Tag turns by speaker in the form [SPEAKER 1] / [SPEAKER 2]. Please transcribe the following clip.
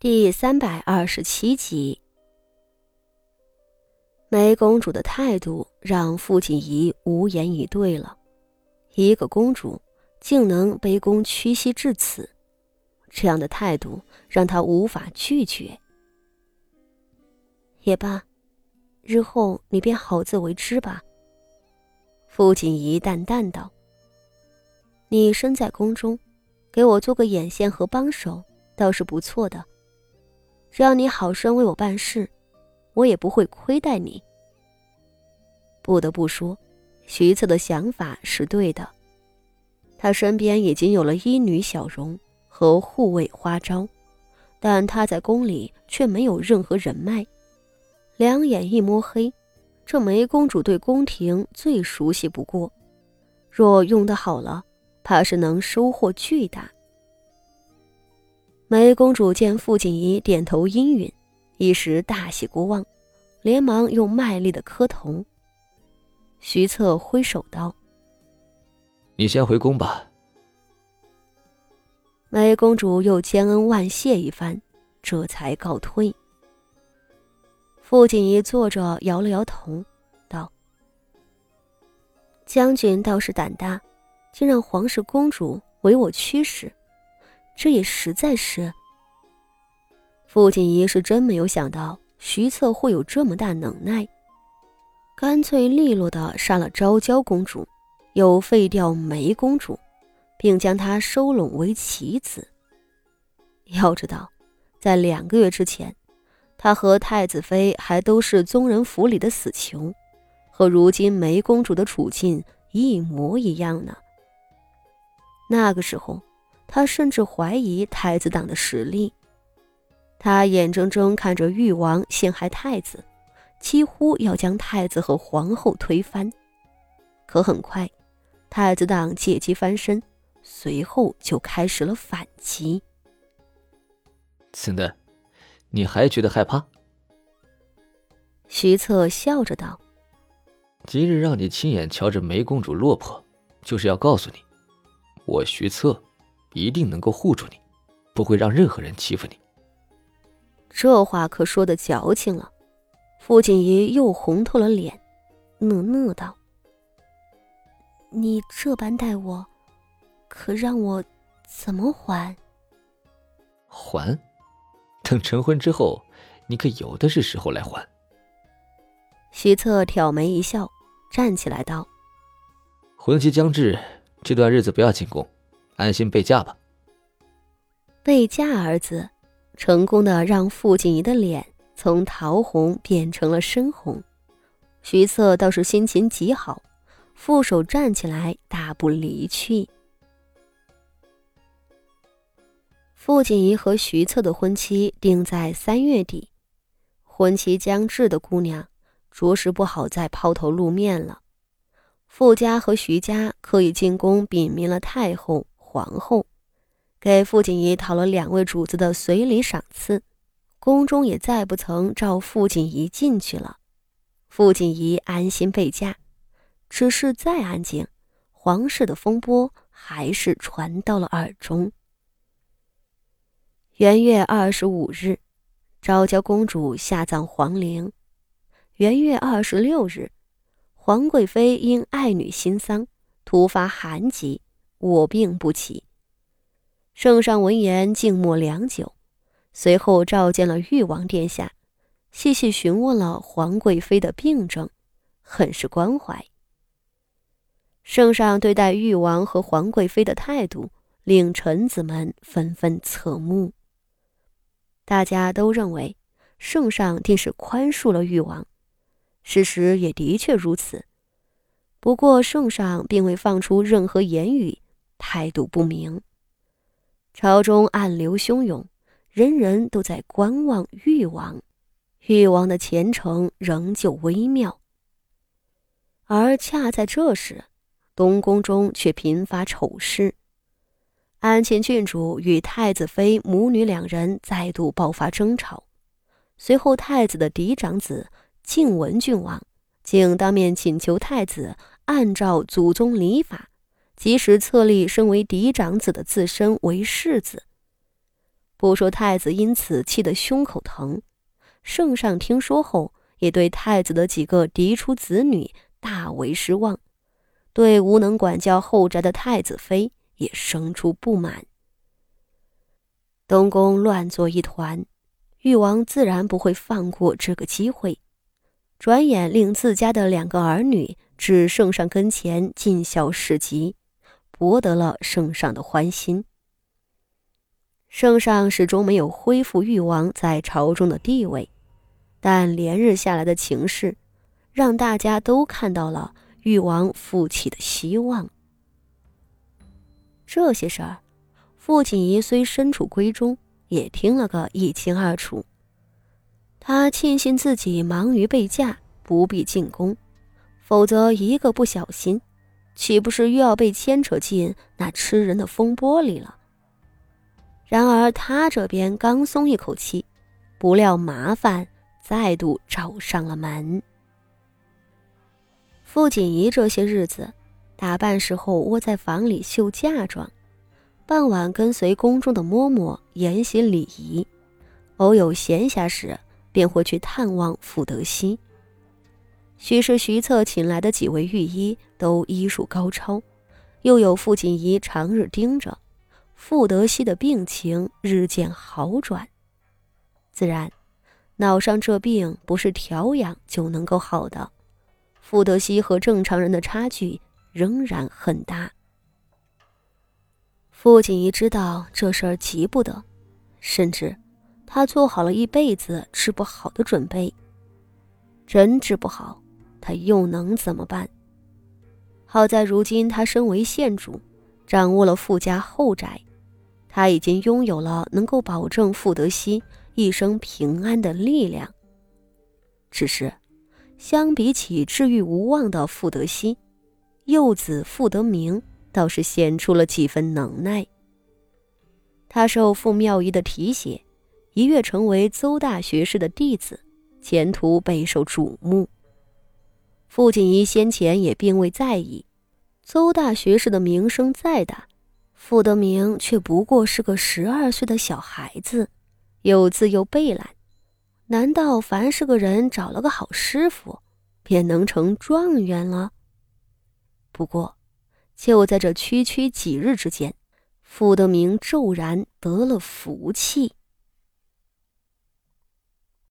[SPEAKER 1] 第三百二十七集，梅公主的态度让傅锦仪无言以对了。一个公主竟能卑躬屈膝至此，这样的态度让她无法拒绝。也罢，日后你便好自为之吧。傅锦仪淡淡道：“你身在宫中，给我做个眼线和帮手，倒是不错的。”只要你好生为我办事，我也不会亏待你。不得不说，徐策的想法是对的。他身边已经有了医女小荣和护卫花招，但他在宫里却没有任何人脉。两眼一摸黑，这梅公主对宫廷最熟悉不过，若用得好了，怕是能收获巨大。梅公主见傅锦仪点头应允，一时大喜过望，连忙用卖力的磕头。徐策挥手道：“
[SPEAKER 2] 你先回宫吧。”
[SPEAKER 1] 梅公主又千恩万谢一番，这才告退。傅锦仪坐着摇了摇头，道：“将军倒是胆大，竟让皇室公主为我驱使。”这也实在是，傅锦仪是真没有想到徐策会有这么大能耐，干脆利落的杀了昭娇公主，又废掉梅公主，并将她收拢为棋子。要知道，在两个月之前，他和太子妃还都是宗人府里的死囚，和如今梅公主的处境一模一样呢。那个时候。他甚至怀疑太子党的实力，他眼睁睁看着誉王陷害太子，几乎要将太子和皇后推翻。可很快，太子党借机翻身，随后就开始了反击。
[SPEAKER 2] 怎的，你还觉得害怕？
[SPEAKER 1] 徐策笑着道：“
[SPEAKER 2] 今日让你亲眼瞧着梅公主落魄，就是要告诉你，我徐策。”一定能够护住你，不会让任何人欺负你。
[SPEAKER 1] 这话可说的矫情了，傅锦仪又红透了脸，讷讷道：“你这般待我，可让我怎么还？”
[SPEAKER 2] 还？等成婚之后，你可有的是时候来还。
[SPEAKER 1] 徐策挑眉一笑，站起来道：“
[SPEAKER 2] 婚期将至，这段日子不要进宫。”安心备嫁吧。
[SPEAKER 1] 备嫁二字，成功的让傅锦仪的脸从桃红变成了深红。徐策倒是心情极好，负手站起来，大步离去。傅锦仪和徐策的婚期定在三月底，婚期将至的姑娘，着实不好再抛头露面了。傅家和徐家可以进宫禀明了太后。皇后给傅锦仪讨了两位主子的随礼赏赐，宫中也再不曾召傅锦仪进去了。傅锦仪安心备嫁，只是再安静，皇室的风波还是传到了耳中。元月二十五日，昭娇公主下葬皇陵；元月二十六日，皇贵妃因爱女心丧，突发寒疾。我病不起。圣上闻言静默良久，随后召见了誉王殿下，细细询问了皇贵妃的病症，很是关怀。圣上对待誉王和皇贵妃的态度，令臣子们纷纷侧目。大家都认为圣上定是宽恕了誉王，事实也的确如此。不过圣上并未放出任何言语。态度不明，朝中暗流汹涌，人人都在观望誉王。誉王的前程仍旧微妙。而恰在这时，东宫中却频发丑事。安庆郡主与太子妃母女两人再度爆发争吵。随后，太子的嫡长子晋文郡王竟当面请求太子按照祖宗礼法。即使册立身为嫡长子的自身为世子，不说太子因此气得胸口疼，圣上听说后，也对太子的几个嫡出子女大为失望，对无能管教后宅的太子妃也生出不满。东宫乱作一团，誉王自然不会放过这个机会，转眼令自家的两个儿女至圣上跟前尽孝事疾，博得了圣上的欢心。圣上始终没有恢复誉王在朝中的地位，但连日下来的情势，让大家都看到了誉王复起的希望。这些事儿。傅锦仪虽身处闺中，也听了个一清二楚。他庆幸自己忙于备嫁，不必进宫，否则一个不小心，岂不是又要被牵扯进那吃人的风波里了？然而他这边刚松一口气，不料麻烦再度找上了门。傅锦仪这些日子，打扮时候窝在房里绣嫁妆。傍晚跟随宫中的嬷嬷研习礼仪，偶有闲暇时便会去探望傅德熙。许是徐策请来的几位御医都医术高超，又有傅锦仪常日盯着，傅德熙的病情日渐好转。自然，脑上这病不是调养就能够好的，傅德熙和正常人的差距仍然很大。傅锦仪知道这事儿急不得，甚至他做好了一辈子治不好的准备。真治不好，他又能怎么办？好在如今他身为县主，掌握了傅家后宅，他已经拥有了能够保证傅德熙一生平安的力量。只是，相比起治愈无望的傅德熙，幼子傅德明。倒是显出了几分能耐。他受傅妙仪的提携，一跃成为邹大学士的弟子，前途备受瞩目。傅锦仪先前也并未在意，邹大学士的名声再大，傅德明却不过是个十二岁的小孩子，又自幼备懒，难道凡是个人找了个好师傅，便能成状元了？不过。就在这区区几日之间，傅德明骤然得了福气。